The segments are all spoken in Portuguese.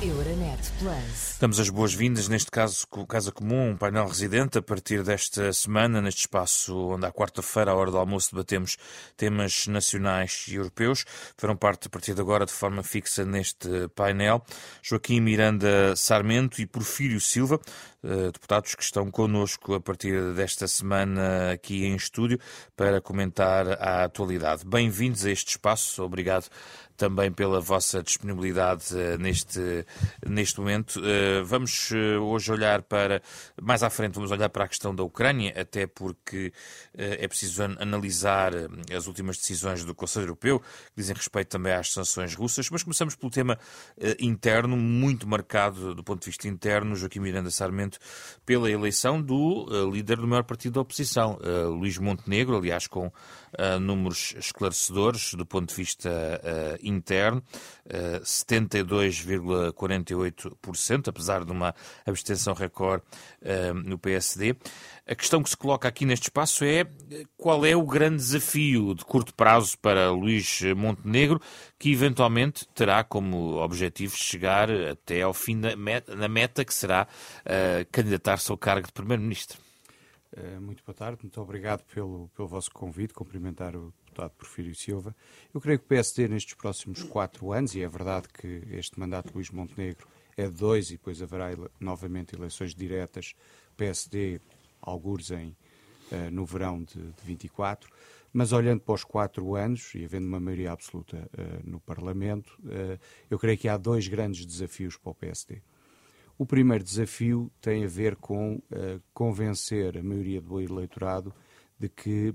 Euronet Plus. Damos as boas-vindas, neste caso, com Casa Comum, um painel residente, a partir desta semana, neste espaço onde à quarta-feira, à hora do almoço, debatemos temas nacionais e europeus. Farão parte, a partir de agora, de forma fixa neste painel, Joaquim Miranda Sarmento e Porfírio Silva, deputados que estão connosco a partir desta semana aqui em estúdio para comentar a atualidade. Bem-vindos a este espaço, obrigado também pela vossa disponibilidade uh, neste, neste momento. Uh, vamos hoje olhar para, mais à frente, vamos olhar para a questão da Ucrânia, até porque é preciso an analisar as últimas decisões do Conselho Europeu, que dizem respeito também às sanções russas, mas começamos pelo tema interno, muito marcado do ponto de vista interno, Joaquim Miranda Sarmento, pela eleição do líder do maior partido da oposição, Luís Montenegro, aliás, com números esclarecedores do ponto de vista interno interno, 72,48%, eh, apesar de uma abstenção recorde no PSD. A questão que se coloca aqui neste espaço é qual é o grande desafio de curto prazo para Luís Montenegro, que eventualmente terá como objetivo chegar até ao fim da meta, na meta que será uh, candidatar-se ao cargo de Primeiro-Ministro. Muito boa tarde, muito obrigado pelo, pelo vosso convite, cumprimentar o deputado Porfírio Silva. Eu creio que o PSD, nestes próximos quatro anos, e é verdade que este mandato de Luís Montenegro é de dois e depois haverá ele, novamente eleições diretas, PSD, algures em, uh, no verão de, de 24, mas olhando para os quatro anos e havendo uma maioria absoluta uh, no Parlamento, uh, eu creio que há dois grandes desafios para o PSD. O primeiro desafio tem a ver com convencer a maioria do eleitorado de que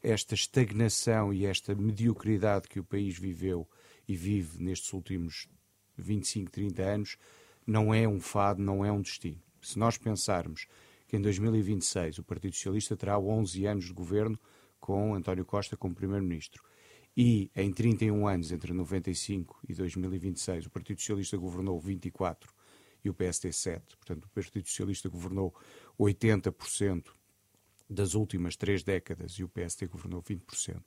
esta estagnação e esta mediocridade que o país viveu e vive nestes últimos 25, 30 anos não é um fado, não é um destino. Se nós pensarmos que em 2026 o Partido Socialista terá 11 anos de governo com António Costa como Primeiro-Ministro. E em 31 anos, entre 95 e 2026, o Partido Socialista governou 24 e o PSD 7, portanto o Partido Socialista governou 80% das últimas três décadas e o PSD governou 20%,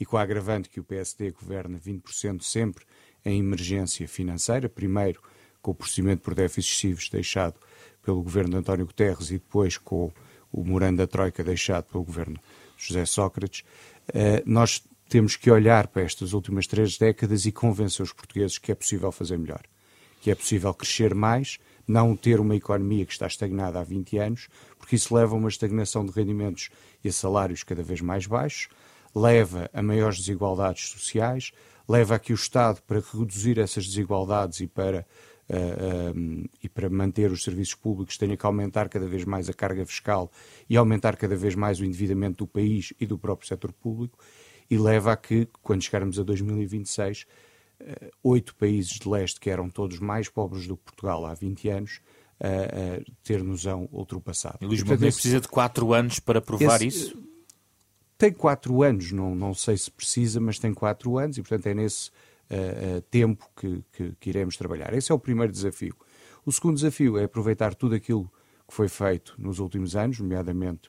e com a agravante que o PSD governa 20% sempre em emergência financeira, primeiro com o procedimento por déficits excessivos deixado pelo governo de António Guterres e depois com o morando da Troika deixado pelo governo José Sócrates, eh, nós temos que olhar para estas últimas três décadas e convencer os portugueses que é possível fazer melhor, que é possível crescer mais, não ter uma economia que está estagnada há 20 anos, porque isso leva a uma estagnação de rendimentos e a salários cada vez mais baixos, leva a maiores desigualdades sociais, leva a que o Estado, para reduzir essas desigualdades e para, uh, eh, um, eh, e para manter os serviços públicos, tenha que aumentar cada vez mais a carga fiscal e aumentar cada vez mais o endividamento do país e do próprio setor público, e leva a que, quando chegarmos a 2026, uh, oito países de leste, que eram todos mais pobres do que Portugal há 20 anos, uh, uh, ter noção ultrapassado. E Luís Montenegro precisa de quatro anos para provar esse, isso? Tem quatro anos, não, não sei se precisa, mas tem quatro anos e, portanto, é nesse uh, tempo que, que, que, iremos trabalhar. Esse é o primeiro desafio. O segundo desafio é aproveitar tudo aquilo que foi feito nos últimos anos, nomeadamente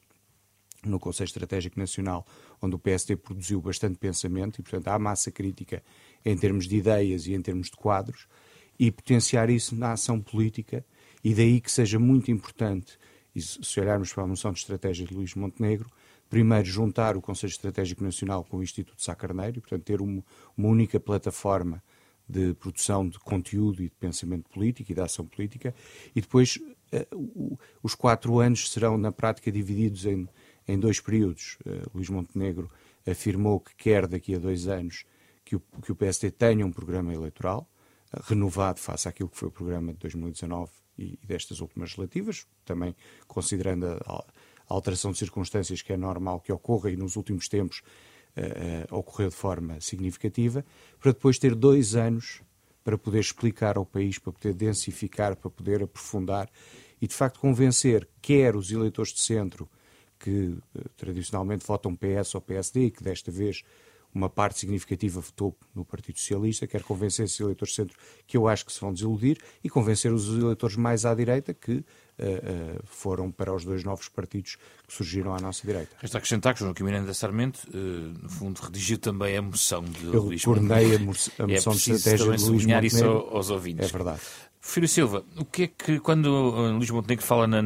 no Conselho Estratégico Nacional, onde o PSD produziu bastante pensamento e, portanto, há massa crítica em termos de ideias e em termos de quadros, e potenciar isso na ação política, e daí que seja muito importante, se olharmos para a moção de estratégia de Luís Montenegro, primeiro juntar o Conselho Estratégico Nacional com o Instituto Sá Carneiro, e, portanto, ter uma, uma única plataforma de produção de conteúdo e de pensamento político e de ação política, e depois uh, os quatro anos serão, na prática, divididos em, em dois períodos. Uh, Luís Montenegro afirmou que quer, daqui a dois anos, que o, que o PSD tenha um programa eleitoral uh, renovado face àquilo que foi o programa de 2019 e, e destas últimas relativas, também considerando a, a, alteração de circunstâncias que é normal que ocorra e nos últimos tempos uh, uh, ocorreu de forma significativa, para depois ter dois anos para poder explicar ao país, para poder densificar, para poder aprofundar e de facto convencer quer os eleitores de centro que uh, tradicionalmente votam PS ou PSD e que desta vez uma parte significativa votou no Partido Socialista, quer convencer esses eleitores de centro que eu acho que se vão desiludir e convencer os eleitores mais à direita que uh, foram para os dois novos partidos que surgiram à nossa direita. Resta acrescentar que João Joaquim Miranda Sarmento, no fundo, redigiu também a moção de Eu Luís coordenei a, moção é de estratégia de Luís sublinhar isso aos ouvintes. É verdade. Filho Silva, o que é que quando Luís Montenegro fala na,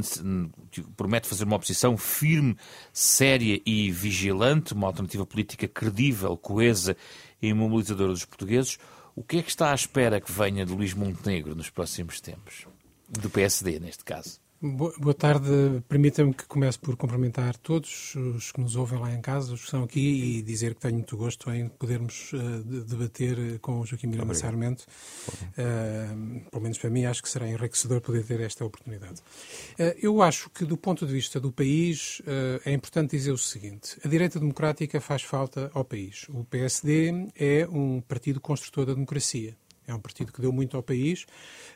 promete fazer uma oposição firme, séria e vigilante, uma alternativa política credível, coesa e mobilizadora dos portugueses, o que é que está à espera que venha de Luís Montenegro nos próximos tempos? Do PSD, neste caso. Boa tarde. Permita-me que comece por cumprimentar todos os que nos ouvem lá em casa, os que estão aqui, e dizer que tenho muito gosto em podermos uh, debater com o Joaquim Miranda Sarmento. Uh, pelo menos para mim, acho que será enriquecedor poder ter esta oportunidade. Uh, eu acho que, do ponto de vista do país, é importante dizer o seguinte: a direita democrática faz falta ao país. O PSD é um partido construtor da democracia. É um partido que deu muito ao país.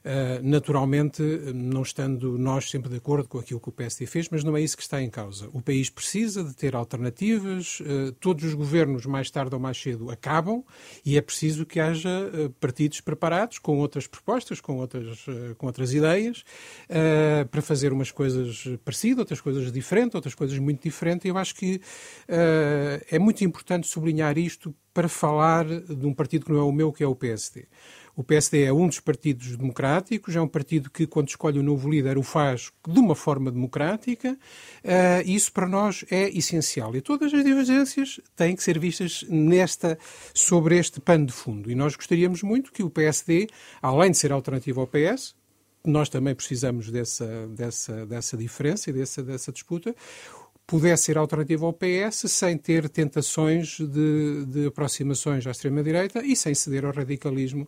Uh, naturalmente, não estando nós sempre de acordo com aquilo que o PSD fez, mas não é isso que está em causa. O país precisa de ter alternativas. Uh, todos os governos, mais tarde ou mais cedo, acabam e é preciso que haja uh, partidos preparados com outras propostas, com outras, com outras ideias, para fazer umas coisas parecidas, outras coisas diferentes, outras coisas muito diferentes. Eu acho que é muito importante sublinhar isto para falar de um partido que não é o meu, que é o PSD. O PSD é um dos partidos democráticos, é um partido que, quando escolhe o novo líder, o faz de uma forma democrática. Uh, isso para nós é essencial. E todas as divergências têm que ser vistas nesta, sobre este pano de fundo. E nós gostaríamos muito que o PSD, além de ser alternativo ao PS, nós também precisamos dessa, dessa, dessa diferença e dessa, dessa disputa pudesse ser alternativa ao PS sem ter tentações de, de aproximações à extrema-direita e sem ceder ao radicalismo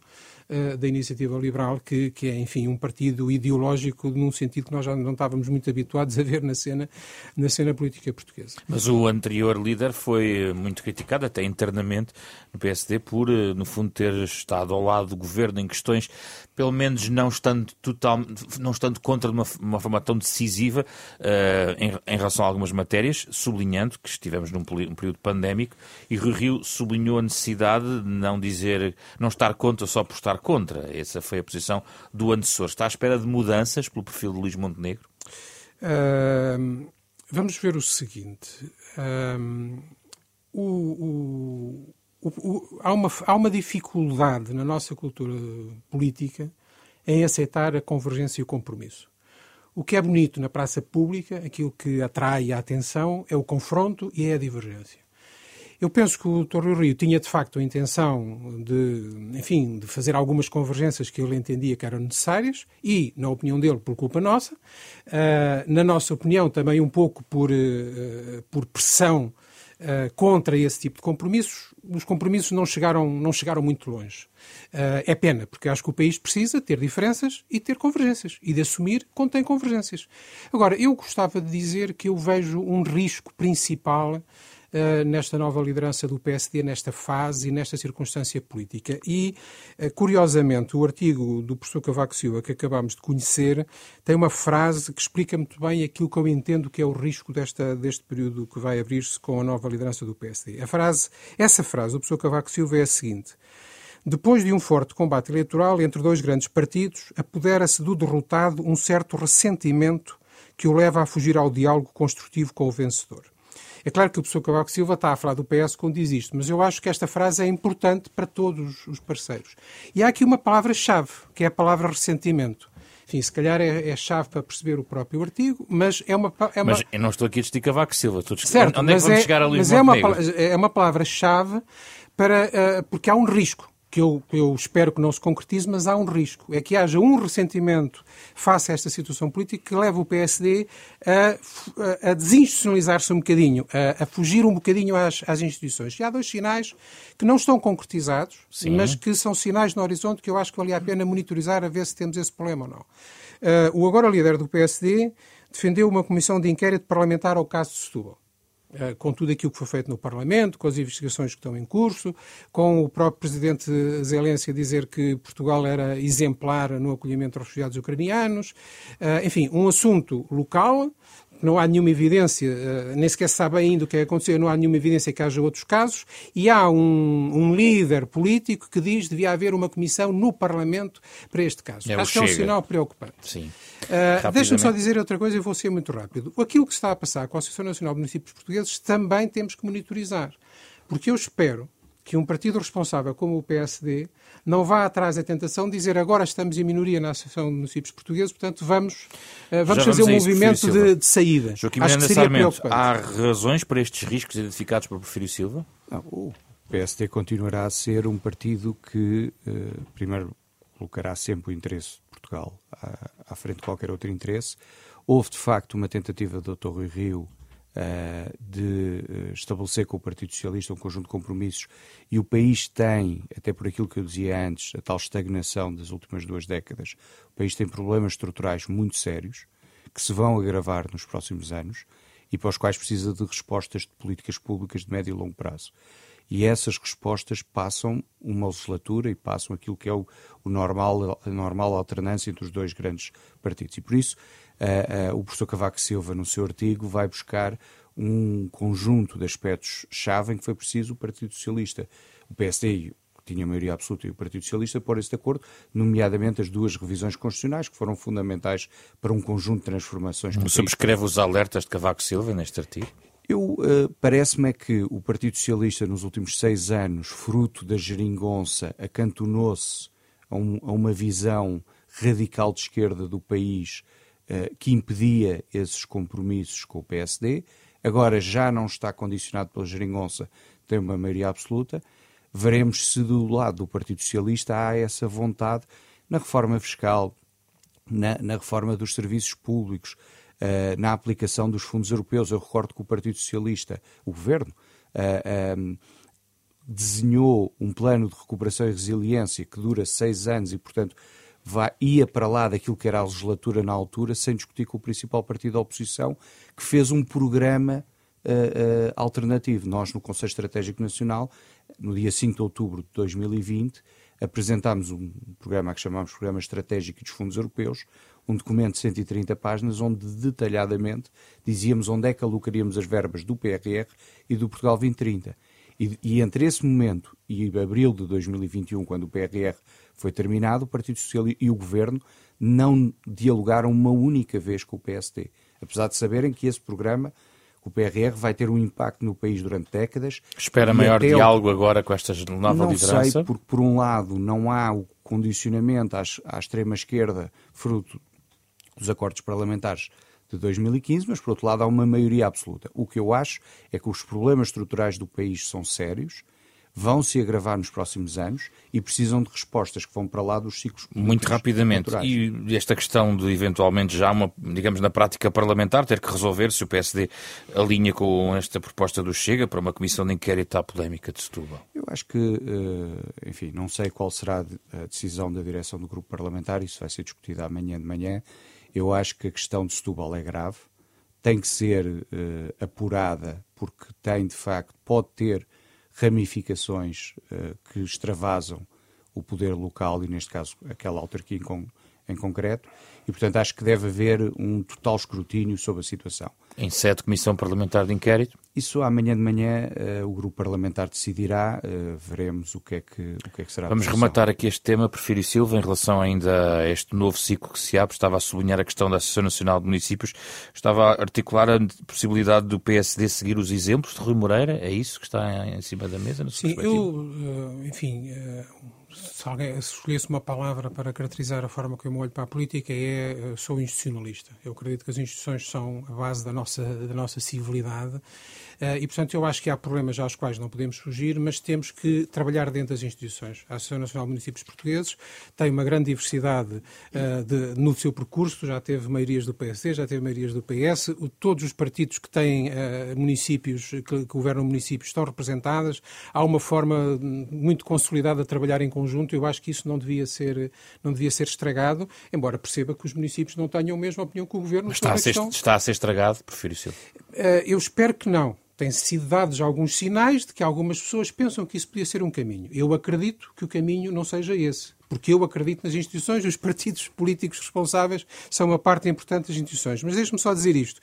uh, da iniciativa liberal, que, que é, enfim, um partido ideológico num sentido que nós já não estávamos muito habituados a ver na cena, na cena política portuguesa. Mas o anterior líder foi muito criticado, até internamente, no PSD, por, eh, no fundo, ter estado ao lado do governo em questões, pelo menos não estando, total, não estando contra de uma, uma forma tão decisiva uh, em, em, relação a algumas matérias, sublinhando que estivemos num, num período pandémico e Rui Rio sublinhou a necessidade de não dizer, não estar contra só por estar contra. Essa foi a posição do antecessor. Está à espera de mudanças pelo perfil de Luís Montenegro? Uh, vamos ver o seguinte. Uh, o, o, o, há, uma, há uma dificuldade na nossa cultura política em aceitar a convergência e o compromisso. O que é bonito na praça pública, aquilo que atrai a atenção, é o confronto e é a divergência. Eu penso que o Torre Rio tinha de facto a intenção de, enfim, de fazer algumas convergências que ele entendia que eram necessárias e, na opinião dele, por culpa nossa. Uh, na nossa opinião, também um pouco por, uh, por pressão uh, contra esse tipo de compromissos. Os compromissos não chegaram, não chegaram muito longe. é pena, porque acho que o país precisa ter diferenças e ter convergências e de assumir tem convergências. Agora, eu gostava de dizer que eu vejo um risco principal uh, nesta nova liderança do PSD, nesta fase e nesta circunstância política. E, uh, curiosamente, o artigo do professor Cavaco Silva, que acabámos de conhecer, tem uma frase que explica muito bem aquilo que eu entendo que é o risco desta, deste período que vai abrir-se com a nova liderança do PSD. A frase, essa frase do professor Cavaco Silva é a seguinte. Depois de um forte combate eleitoral entre dois grandes partidos, apodera-se do derrotado um certo ressentimento que o leva a fugir ao diálogo construtivo com o vencedor. É claro que o professor Cavaco Silva está a falar do PS quando diz isto, mas eu acho que esta frase é importante para todos os parceiros. E há aqui uma palavra-chave, que é a palavra ressentimento. Enfim, se calhar é, é chave para perceber o próprio artigo, mas é uma... É uma... Mas eu não estou aqui a discutir Cavaco Silva, estou a discutir... Certo, onde é que vamos é, chegar a Mas é uma, é uma palavra-chave para, uh, porque há um risco que eu, eu espero que não se concretize, mas há um risco. É que haja um ressentimento face a esta situação política que leva o PSD a, a, desinstitucionalizar-se um bocadinho, a, a, fugir um bocadinho às, às, instituições. E há dois sinais que não estão concretizados, Sim. mas que são sinais no horizonte que eu acho que valia a pena monitorizar a ver se temos esse problema ou não. Uh, o agora líder do PSD defendeu uma comissão de inquérito parlamentar ao caso de Setúbal. Eh, com tudo aquilo que foi feito no Parlamento, com as investigações que estão em curso, com o próprio Presidente Zelensky dizer que Portugal era exemplar no acolhimento aos refugiados ucranianos. Eh, enfim, um assunto local não há nenhuma evidência, uh, nem sequer se sabe ainda o que é acontecer, não há nenhuma evidência que haja outros casos, e há um, um líder político que diz que devia haver uma comissão no Parlamento para este caso. É Acho que é um sinal preocupante. Sim. Uh, Deixa-me só dizer outra coisa e vou ser muito rápido. Aquilo que está a passar com a Associação Nacional de Municípios Portugueses também temos que monitorizar. Porque eu espero que um partido responsável como o PSD não vá atrás da tentação de dizer agora estamos em minoria na Associação de Municípios Portugueses, portanto vamos, uh, vamos fazer um movimento de, de, saída. Joaquim Acho que seria Sarmento, há razões para estes riscos identificados por Porfírio Silva? Não, o PSD continuará a ser um partido que, uh, primeiro, colocará sempre o interesse de Portugal à, à frente de qualquer outro interesse. Houve, de facto, uma tentativa do Dr. Rui Rio de uh, estabelecer com o Partido Socialista um conjunto de compromissos e o país tem, até por aquilo que eu dizia antes, a tal estagnação das últimas duas décadas, o país tem problemas estruturais muito sérios que se vão agravar nos próximos anos e para os quais precisa de respostas de políticas públicas de médio e longo prazo. E essas respostas passam uma legislatura e passam aquilo que é o, o normal, a normal alternância entre os dois grandes partidos. E por isso, uh, uh, o professor Cavaco Silva, no seu artigo, vai buscar um conjunto de aspectos-chave em que foi preciso o Partido Socialista, o PSD que tinha maioria absoluta, e o Partido Socialista porem-se de acordo, nomeadamente as duas revisões constitucionais, que foram fundamentais para um conjunto de transformações. Subscreve os alertas de Cavaco Silva neste artigo? Eu uh, parece-me é que o Partido Socialista nos últimos seis anos, fruto da geringonça, acantonou-se a, um, a, uma visão radical de esquerda do país que impedia esses compromissos com o PSD. Agora já não está condicionado pela geringonça, tem uma maioria absoluta. Veremos se do lado do Partido Socialista há essa vontade na reforma fiscal, na, na reforma dos serviços públicos, uh, na aplicação dos fundos europeus. Eu recordo que o Partido Socialista, o governo, uh, um, desenhou um plano de recuperação e resiliência que dura seis anos e, portanto, vai, ia para lá daquilo que era a legislatura na altura, sem discutir com o principal partido da oposição, que fez um programa uh, uh, alternativo. Nós, no Conselho Estratégico Nacional, no dia 5 de outubro de 2020, apresentámos um programa que chamámos Programa Estratégico dos Fundos Europeus, um documento de 130 páginas, onde detalhadamente dizíamos onde é que alocaríamos as verbas do PRR e do Portugal 2030. E, e entre esse momento e abril de 2021, quando o PRR foi terminado, o Partido Socialista e o Governo não dialogaram uma única vez com o PSD. Apesar de saberem que esse programa o PRR vai ter um impacto no país durante décadas. Espera maior diálogo o... agora com esta nova não liderança? Não sei, porque por um lado não há o condicionamento à, à extrema-esquerda, fruto dos acordos parlamentares de 2015, mas por outro lado há uma maioria absoluta. O que eu acho é que os problemas estruturais do país são sérios, vão se agravar nos próximos anos e precisam de respostas que vão para lá dos ciclos Muito rapidamente. E esta questão de eventualmente já uma, digamos, na prática parlamentar, ter que resolver se o PSD alinha com esta proposta do Chega para uma comissão de inquérito à polémica de Setúbal. Eu acho que, eh, enfim, não sei qual será a decisão da direção do grupo parlamentar, isso vai ser discutido amanhã de manhã. Eu acho que a questão de Setúbal é grave, tem que ser uh, apurada, porque tem, de facto, pode ter ramificações uh, que extravasam o poder local e, neste caso, aquela autarquia em concreto, e, portanto, acho que deve haver um total escrutínio sobre a situação. Em sede Comissão Parlamentar de Inquérito? Isso amanhã de manhã uh, o grupo parlamentar decidirá, uh, veremos o que é que, o que, é que será Vamos rematar aqui este tema, Prefiro Silva, em relação ainda a este novo ciclo que se abre, estava a sublinhar a questão da Associação Nacional de Municípios, estava a articular a possibilidade do PSD seguir os exemplos de Rui Moreira, é isso que está em cima da mesa? Sim, eu, eh, enfim, se, alguém, se escolhesse uma palavra para caracterizar a forma como eu olho para a política, é sou institucionalista. Eu acredito que as instituições são a base da nossa, da nossa civilidade eh, e, portanto, eu acho que há problemas aos quais não podemos fugir, mas temos que trabalhar dentro das instituições. A Associação Nacional de Municípios Portugueses tem uma grande diversidade uh, de, no seu percurso, já teve maiorias do PSD, já teve maiorias do PS, o, todos os partidos que têm uh, municípios, que, governam municípios, estão representadas. Há uma forma muito consolidada de trabalhar em conjunto. Eu acho que isso não devia ser, não devia ser estragado, embora perceba que os municípios não tenham a mesma opinião que o governo. Está a, ser, está a ser estragado, prefiro ser. Uh, eu espero que não têm sido dados alguns sinais de que algumas pessoas pensam que isso podia ser um caminho. Eu acredito que o caminho não seja esse. Porque eu acredito nas instituições, os partidos políticos responsáveis são uma parte importante das instituições. Mas deixe-me só dizer isto.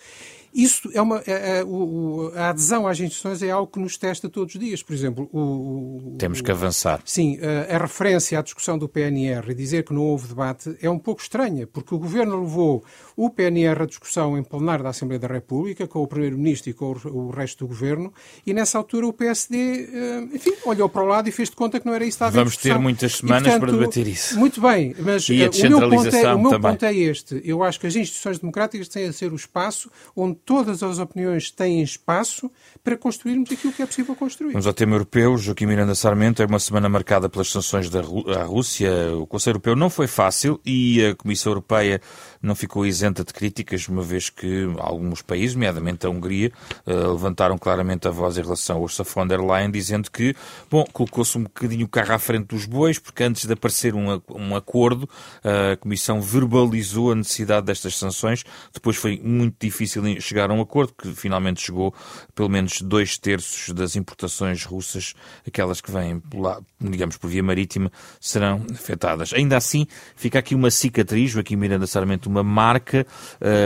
Isso é uma. É, é, o, a adesão às instituições é algo que nos testa todos os dias. Por exemplo, o. Temos que avançar. Sim, a, a referência à discussão do PNR e dizer que não houve debate é um pouco estranha, porque o governo levou o PNR à discussão em plenário da Assembleia da República, com o Primeiro-Ministro e com o, o, resto do governo, e nessa altura o PSD, eh, enfim, olhou para o lado e fez de conta que não era isso que estava Vamos ter muitas semanas e, portanto, para debater isso. Muito bem, mas e a o meu, ponto é, o meu ponto é este. Eu acho que as instituições democráticas têm a ser o espaço onde todas as opiniões têm espaço para construirmos aquilo que é possível construir. Vamos ao tema europeu. Joaquim Miranda Sarmento, é uma semana marcada pelas sanções da Rússia. O Conselho Europeu não foi fácil e a Comissão Europeia não ficou isenta de críticas, uma vez que alguns países, nomeadamente a Hungria, eh, levantaram claramente a voz em relação a Ursula von der Leyen, dizendo que, bom, colocou-se um bocadinho o carro à frente dos bois, porque antes de aparecer um, um acordo, a Comissão verbalizou a necessidade destas sanções. Depois foi muito difícil chegar a um acordo, que finalmente chegou pelo menos dois terços das importações russas, aquelas que vêm, lá, digamos, por via marítima, serão afetadas. Ainda assim, fica aqui uma cicatriz, aqui Miranda Sarmento, uma marca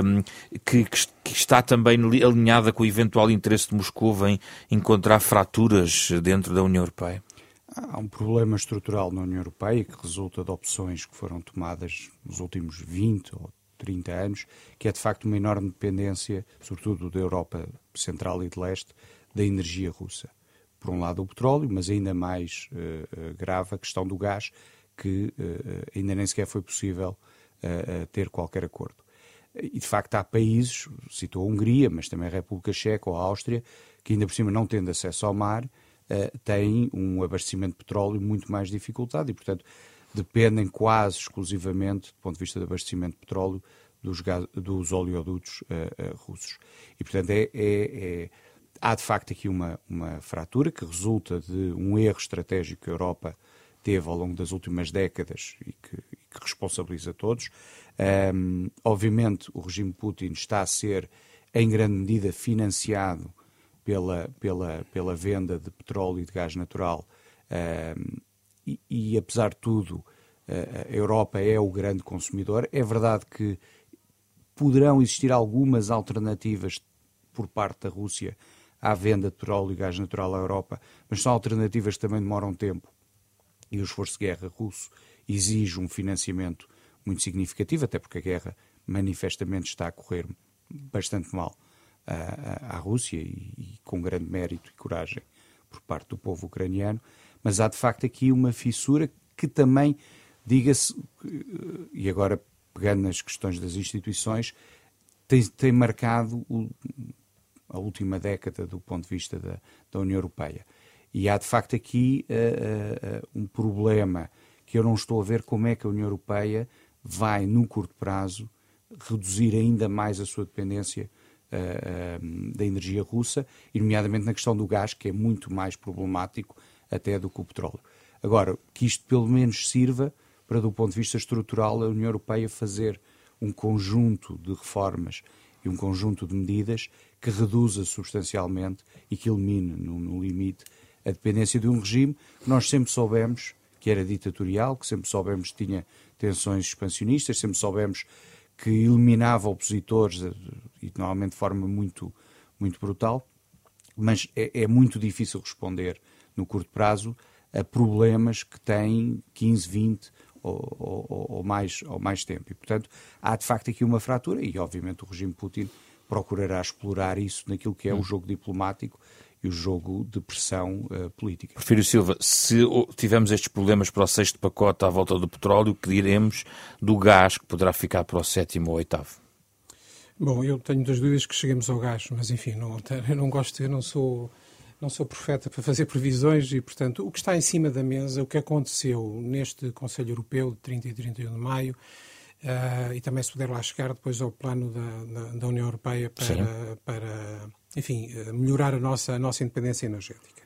um, que, que, está também alinhada com o eventual interesse de Moscou em encontrar fraturas dentro da União Europeia. Há um problema estrutural na União Europeia que resulta de opções que foram tomadas nos últimos 20 ou 30 anos, que é de facto uma enorme dependência, sobretudo da Europa Central e de Leste, da energia russa. Por um lado o petróleo, mas ainda mais uh, grave a questão do gás, que uh, ainda nem sequer foi possível uh, ter qualquer acordo. E de facto há países, citou a Hungria, mas também a República Checa ou a Áustria, que ainda por cima não tendo acesso ao mar, têm um abastecimento de petróleo muito mais dificultado e, portanto, dependem quase exclusivamente, do ponto de vista do abastecimento de petróleo, dos, gás, dos oleodutos uh, uh, russos. E, portanto, é, é, é, há de facto aqui uma, uma fratura que resulta de um erro estratégico que a Europa teve ao longo das últimas décadas e que, que responsabiliza todos. Um, obviamente, o regime Putin está a ser, em grande medida, financiado pela, pela, pela venda de petróleo e de gás natural. Um, e, e, apesar de tudo, a Europa é o grande consumidor. É verdade que poderão existir algumas alternativas por parte da Rússia à venda de petróleo e gás natural à Europa, mas são alternativas que também demoram tempo e o esforço de guerra russo exige um financiamento muito significativo, até porque a guerra manifestamente está a correr bastante mal à, à Rússia e, e com grande mérito e coragem por parte do povo ucraniano mas há de facto aqui uma fissura que também, diga-se, e agora pegando nas questões das instituições, tem, tem marcado o, a última década do ponto de vista da, da União Europeia. E há de facto aqui uh, uh, um problema que eu não estou a ver como é que a União Europeia vai, no curto prazo, reduzir ainda mais a sua dependência da energia russa, e nomeadamente na questão do gás, que é muito mais problemático até do que o petróleo. Agora, que isto pelo menos sirva para, do ponto de vista estrutural, a União Europeia fazer um conjunto de reformas e um conjunto de medidas que reduza substancialmente e que elimine, no, no limite, a dependência de um regime que nós sempre soubemos que era ditatorial, que sempre soubemos que tinha tensões expansionistas, sempre soubemos que eliminava opositores, eh, e normalmente de forma muito, muito brutal, mas é, é muito difícil responder no curto prazo a problemas que têm 15, 20 ou, ou, ou, mais, ou mais tempo. E, portanto, há de facto aqui uma fratura e, obviamente, o regime Putin procurará explorar isso naquilo que é hum. o jogo diplomático e o jogo de pressão uh, política. Prefiro Silva, se tivermos estes problemas para o sexto pacote à volta do petróleo, que diremos do gás que poderá ficar para o sétimo ou oitavo? Bom, eu tenho das dúvidas que cheguemos ao gás, mas enfim, não, eu não gosto, eu não sou não sou profeta para fazer previsões e, portanto, o que está em cima da mesa, o que aconteceu neste Conselho Europeu de 30 e 31 de maio, uh, e também se puder lá chegar depois ao plano da, da, da União Europeia para, para enfim, uh, melhorar a nossa, a nossa independência energética.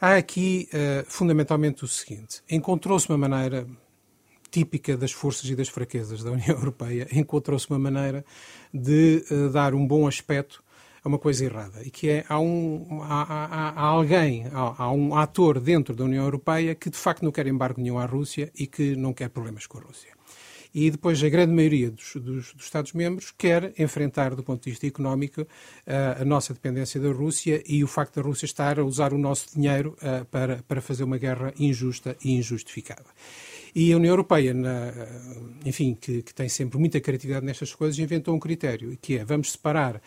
Há aqui, uh, fundamentalmente, o seguinte: encontrou-se uma maneira típica das forças e das fraquezas da União Europeia, encontrou-se uma maneira de dar um bom aspecto a uma coisa errada. E que é, há, um, há, há, há alguém, há, há, um ator dentro da União Europeia que de facto não quer embargo nenhum à Rússia e que não quer problemas com a Rússia. E depois a grande maioria dos, dos, dos Estados-membros quer enfrentar, do ponto de vista económico, a, a nossa dependência da Rússia e o facto da Rússia estar a usar o nosso dinheiro para, para fazer uma guerra injusta e injustificada. E a União Europeia, na, enfim, que, que, tem sempre muita criatividade nestas coisas, inventou um critério, que é vamos separar uh,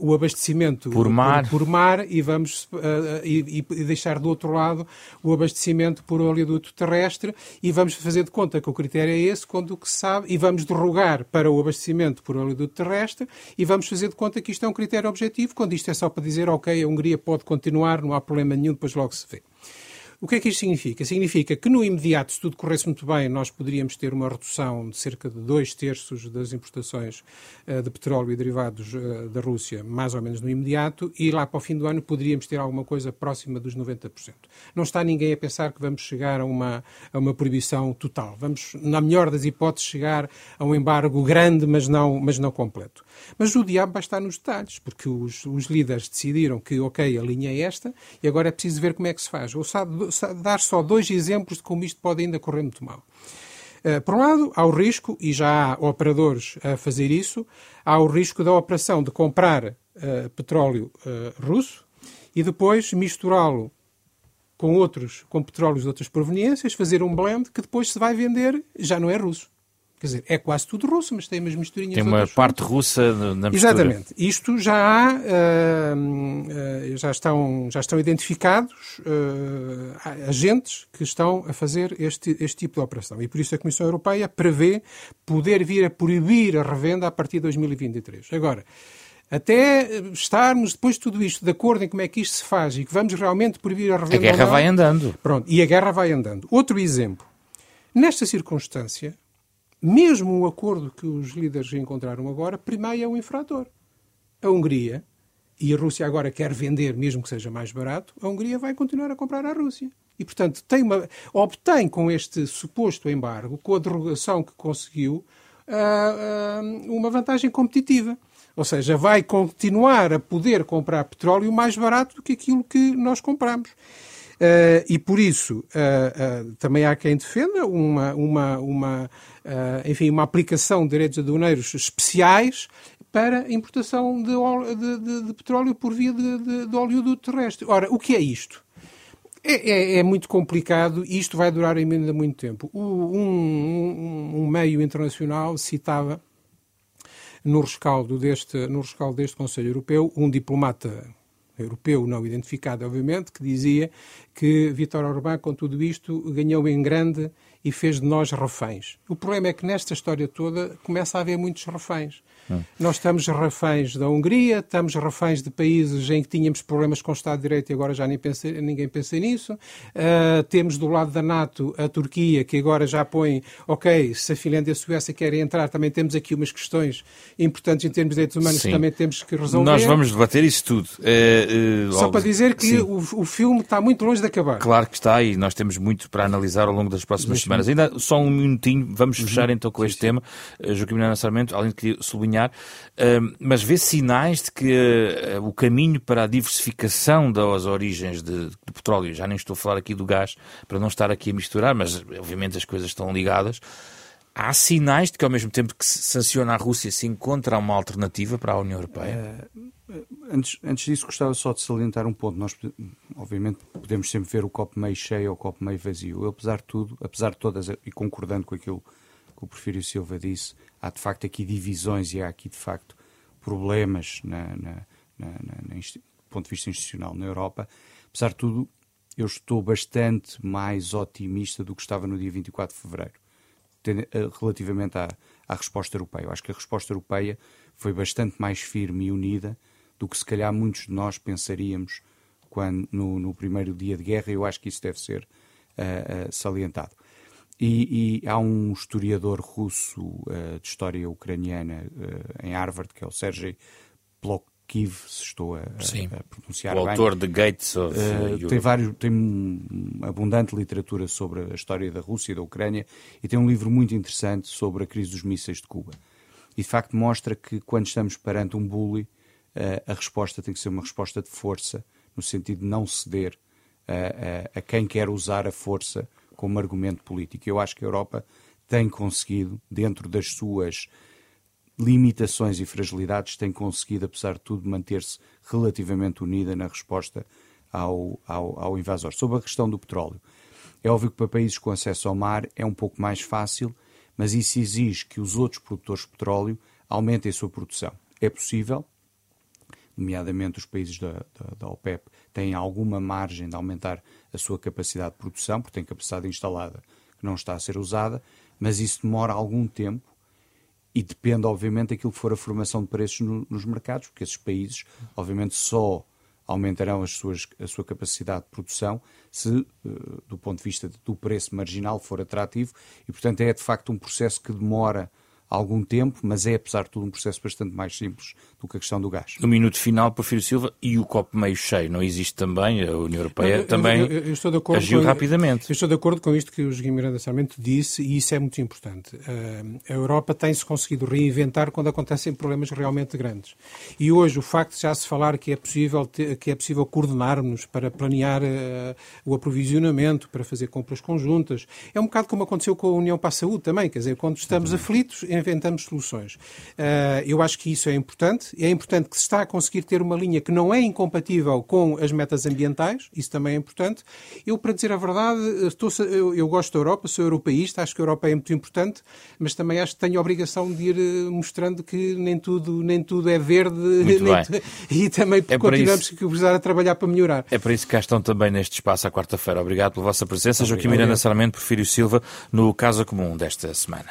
o abastecimento por mar, por, por mar e vamos uh, e, e, deixar do outro lado o abastecimento por oleoduto terrestre e vamos fazer de conta que o critério é esse quando o que se sabe e vamos derrogar para o abastecimento por oleoduto terrestre e vamos fazer de conta que isto é um critério objetivo, quando isto é só para dizer ok, a Hungria pode continuar, não há problema nenhum, depois logo se vê. O que é que isto significa? Significa que no imediato, se tudo corresse muito bem, nós poderíamos ter uma redução de cerca de dois terços das importações uh, de petróleo e derivados uh, da Rússia, mais ou menos no imediato, e lá para o fim do ano poderíamos ter alguma coisa próxima dos 90%. Não está ninguém a pensar que vamos chegar a uma, a uma proibição total. Vamos, na melhor das hipóteses, chegar a um embargo grande, mas não, mas não completo. Mas o diabo vai estar nos detalhes, porque os, os líderes decidiram que, ok, a linha é esta, e agora é preciso ver como é que se faz. Ou sabe, dar só dois exemplos de como isto pode ainda correr muito mal. Uh, por um lado, há o risco, e já há operadores a fazer isso, há o risco da operação de comprar uh, petróleo uh, russo e depois misturá-lo com outros, com petróleos de outras proveniências, fazer um blend que depois se vai vender, já não é russo. Quer dizer, é quase tudo russo, mas tem umas misturinhas. Tem uma parte russa na mistura. Exatamente. Isto já há, uh, uh, já, estão, já estão identificados uh, agentes que estão a fazer este, este tipo de operação. E por isso a Comissão Europeia prevê poder vir a proibir a revenda a partir de 2023. Agora, até estarmos, depois de tudo isto, de acordo em como é que isto se faz e que vamos realmente proibir a revenda. A guerra vai andando. Pronto, e a guerra vai andando. Outro exemplo. Nesta circunstância, mesmo o acordo que os líderes encontraram agora, primeiro é o infrator. A Hungria, e a Rússia agora quer vender, mesmo que seja mais barato, a Hungria vai continuar a comprar à Rússia. E, portanto, tem uma, obtém com este suposto embargo, com a derrogação que conseguiu, uh, uh, uma vantagem competitiva. Ou seja, vai continuar a poder comprar petróleo mais barato do que aquilo que nós compramos. Uh, e por isso uh, uh, também há quem defenda uma, uma, uma, enfim, uma aplicação de direitos aduaneiros especiais para importação de, de, de, de petróleo por via de, de, oleoduto terrestre. Ora, o que é isto? É, é, é, muito complicado e isto vai durar ainda muito tempo. O, um, um, um, meio internacional citava no rescaldo, deste, no rescaldo deste Conselho Europeu um diplomata europeu não identificado, obviamente, que dizia que Vítor Orbán, com tudo isto, ganhou em grande e fez de nós reféns. O problema é que nesta história toda começa a haver muitos reféns. Hum. Nós estamos reféns da Hungria, estamos reféns de países em que tínhamos problemas com o Estado de Direito e agora já nem pensa, ninguém pensa nisso. Uh, temos do lado da NATO a Turquia, que agora já põe, ok, se a Finlândia e a Suécia querem entrar, também temos aqui umas questões importantes em termos de direitos humanos Sim. que também temos que resolver. Nós vamos debater isso tudo. Uh, uh, Só para dizer que o, o, filme está muito longe de acabar. Claro que está e nós temos muito para analisar ao longo das próximas Mas, semanas. Ainda só um minutinho, vamos uhum. fechar então com sim, este tema. Uh, Joaquim Sarmento, além de que sublinhar, mas vê sinais de que uh, o caminho para a diversificação das origens de, de, petróleo, já nem estou a falar aqui do gás, para não estar aqui a misturar, mas obviamente as coisas estão ligadas. Há sinais de que, ao mesmo tempo que se sanciona a Rússia, se encontra uma alternativa para a União Europeia? Antes, antes disso, gostava só de salientar um ponto. Nós, obviamente, podemos sempre ver o copo meio cheio ou o copo meio vazio. Eu, apesar de tudo, apesar de todas, e concordando com aquilo que o Porfírio Silva disse, há de facto aqui divisões e há aqui, de facto, problemas na, na, na, do ponto de vista institucional na Europa. Apesar de tudo, eu estou bastante mais otimista do que estava no dia 24 de fevereiro, eh, relativamente à, à resposta europeia. Eu acho que a resposta europeia foi bastante mais firme e unida do que se calhar muitos de nós pensaríamos quando, no, no primeiro dia de guerra. Eu acho que isso deve ser uh, uh, salientado. E, e, há um historiador russo uh, de história ucraniana em Harvard, que é o Sergei Plokhiv, se estou a, a pronunciar o bem. O autor de Gates of uh, tem vários tem abundante literatura sobre a história da Rússia e da Ucrânia e tem um livro muito interessante sobre a crise dos mísseis de Cuba. E de facto mostra que quando estamos perante um bully, uh, a resposta tem que ser uma resposta de força, no sentido de não ceder uh, uh, a quem quer usar a força como argumento político. Eu acho que a Europa tem conseguido, dentro das suas limitações e fragilidades, tem conseguido, apesar de tudo, manter-se relativamente unida na resposta ao, ao, ao invasor. Sobre a questão do petróleo, é óbvio que para países com acesso ao mar é um pouco mais fácil, mas isso exige que os outros produtores de petróleo aumentem a sua produção. É possível, nomeadamente os países da, da, da, OPEP, têm alguma margem de aumentar a sua capacidade de produção, porque têm capacidade instalada que não está a ser usada, mas isso demora algum tempo e depende, obviamente, daquilo que for a formação de preços no, nos mercados, porque esses países, obviamente, só aumentarão as suas, a sua capacidade de produção se, eh, do ponto de vista do preço marginal, for atrativo. E, portanto, é de facto um processo que demora algum tempo, mas é, apesar de tudo, um processo bastante mais simples do que a questão do gás. No minuto final, Porfírio Silva, e o copo meio cheio, não existe também? A União Europeia eu, também eu, eu, agiu com, rapidamente. Eu estou de acordo com isto que o Joaquim Miranda Sarmento disse, e isso é muito importante. Uh, a Europa tem-se conseguido reinventar quando acontecem problemas realmente grandes. E hoje o facto de já se falar que é possível, que é possível coordenarmos para planear uh, o aprovisionamento, para fazer compras conjuntas, é um bocado como aconteceu com a União para a Saúde também, quer dizer, quando estamos aflitos, inventamos soluções. Uh, eu acho que isso é importante. É importante que se está a conseguir ter uma linha que não é incompatível com as metas ambientais, isso também é importante. Eu, para dizer a verdade, estou, eu, eu gosto da Europa, sou europeísta, acho que a Europa é muito importante, mas também acho que tenho a obrigação de ir eh, mostrando que nem tudo, nem tudo é verde e também é continuamos isso... que precisar a trabalhar para melhorar. É para isso que cá estão também neste espaço à quarta-feira. Obrigado pela vossa presença. Joaquim Miranda Saramento, Porfírio Silva, no Casa Comum desta semana.